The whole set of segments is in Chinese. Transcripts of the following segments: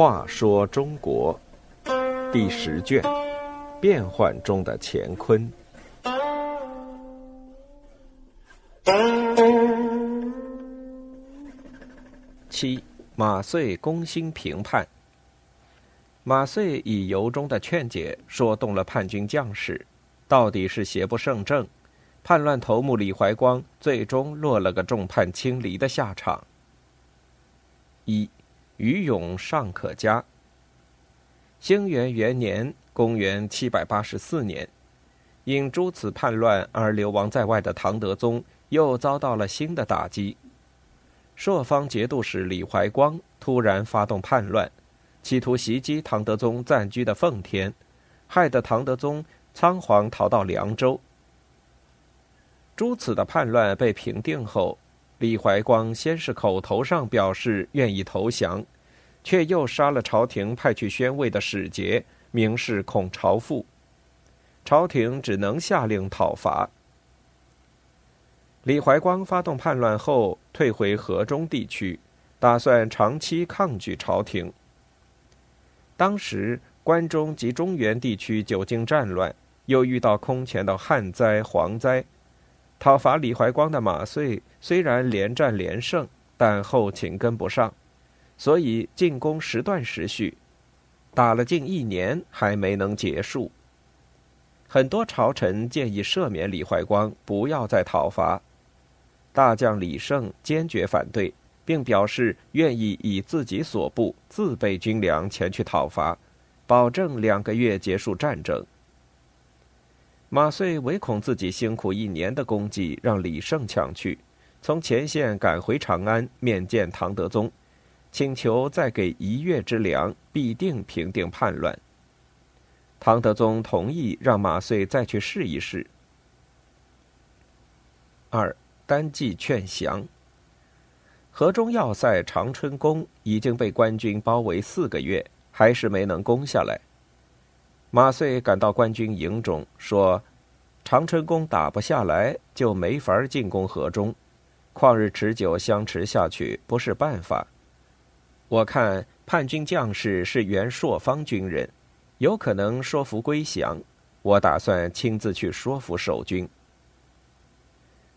话说中国第十卷：变幻中的乾坤。七，马遂攻心平叛。马遂以由衷的劝解，说动了叛军将士，到底是邪不胜正，叛乱头目李怀光最终落了个众叛亲离的下场。一，余勇尚可嘉。兴元元年（公元784年），因诸此叛乱而流亡在外的唐德宗又遭到了新的打击。朔方节度使李怀光突然发动叛乱。企图袭击唐德宗暂居的奉天，害得唐德宗仓皇逃到凉州。诸此的叛乱被平定后，李怀光先是口头上表示愿意投降，却又杀了朝廷派去宣慰的使节，明示恐朝父。朝廷只能下令讨伐。李怀光发动叛乱后，退回河中地区，打算长期抗拒朝廷。当时关中及中原地区久经战乱，又遇到空前的旱灾、蝗灾，讨伐李怀光的马遂虽然连战连胜，但后勤跟不上，所以进攻时断时续，打了近一年还没能结束。很多朝臣建议赦免李怀光，不要再讨伐，大将李胜坚决反对。并表示愿意以自己所部自备军粮前去讨伐，保证两个月结束战争。马遂唯恐自己辛苦一年的功绩让李胜抢去，从前线赶回长安面见唐德宗，请求再给一月之粮，必定平定叛乱。唐德宗同意让马遂再去试一试。二单骑劝降。河中要塞长春宫已经被官军包围四个月，还是没能攻下来。马遂赶到官军营中，说：“长春宫打不下来，就没法进攻河中。旷日持久相持下去不是办法。我看叛军将士是原朔方军人，有可能说服归降。我打算亲自去说服守军。”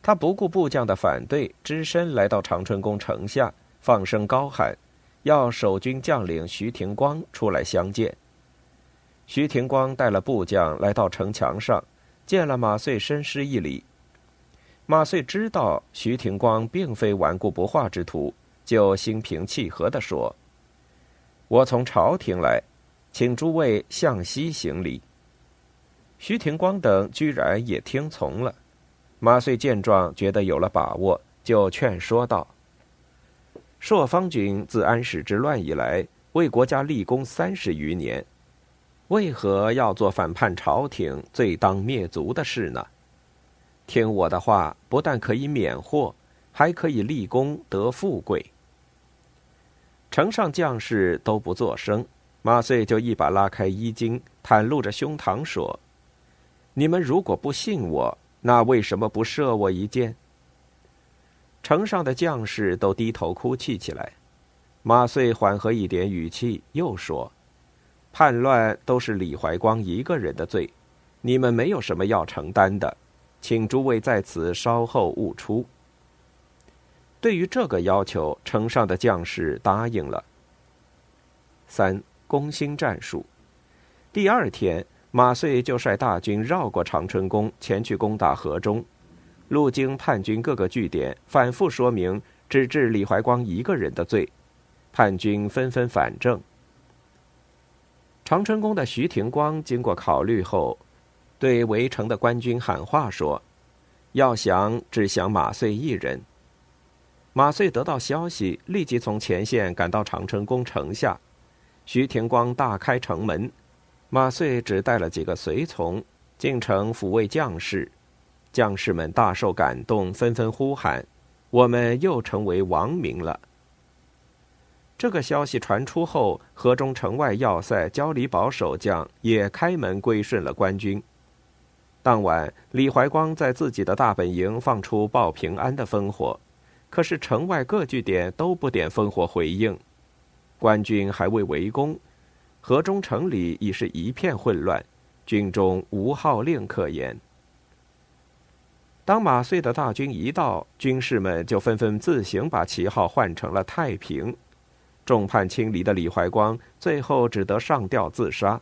他不顾部将的反对，只身来到长春宫城下，放声高喊，要守军将领徐廷光出来相见。徐廷光带了部将来到城墙上，见了马遂，深施一礼。马遂知道徐廷光并非顽固不化之徒，就心平气和地说：“我从朝廷来，请诸位向西行礼。”徐廷光等居然也听从了。马遂见状，觉得有了把握，就劝说道：“朔方军自安史之乱以来，为国家立功三十余年，为何要做反叛朝廷、罪当灭族的事呢？听我的话，不但可以免祸，还可以立功得富贵。”城上将士都不作声，马遂就一把拉开衣襟，袒露着胸膛说：“你们如果不信我。”那为什么不射我一箭？城上的将士都低头哭泣起来。马遂缓和一点语气，又说：“叛乱都是李怀光一个人的罪，你们没有什么要承担的，请诸位在此稍后勿出。”对于这个要求，城上的将士答应了。三攻心战术，第二天。马遂就率大军绕过长春宫，前去攻打河中。路经叛军各个据点，反复说明只治李怀光一个人的罪，叛军纷纷反正。长春宫的徐廷光经过考虑后，对围城的官军喊话说：“要降，只降马遂一人。”马遂得到消息，立即从前线赶到长春宫城下。徐廷光大开城门。马遂只带了几个随从进城抚慰将士，将士们大受感动，纷纷呼喊：“我们又成为王民了。”这个消息传出后，河中城外要塞焦里堡守将也开门归顺了官军。当晚，李怀光在自己的大本营放出报平安的烽火，可是城外各据点都不点烽火回应，官军还未围攻，河中城里已是一片混乱，军中无号令可言。当马遂的大军一到，军士们就纷纷自行把旗号换成了太平，众叛亲离的李怀光最后只得上吊自杀。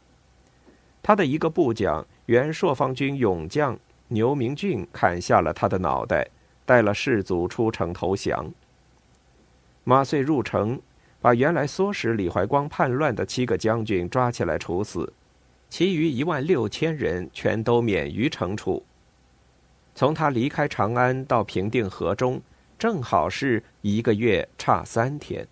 他的一个部将。原朔方军勇将牛明俊砍下了他的脑袋，带了士卒出城投降。马遂入城，把原来唆使李怀光叛乱的七个将军抓起来处死，其余一万六千人全都免于惩处。从他离开长安到平定河中，正好是一个月差三天。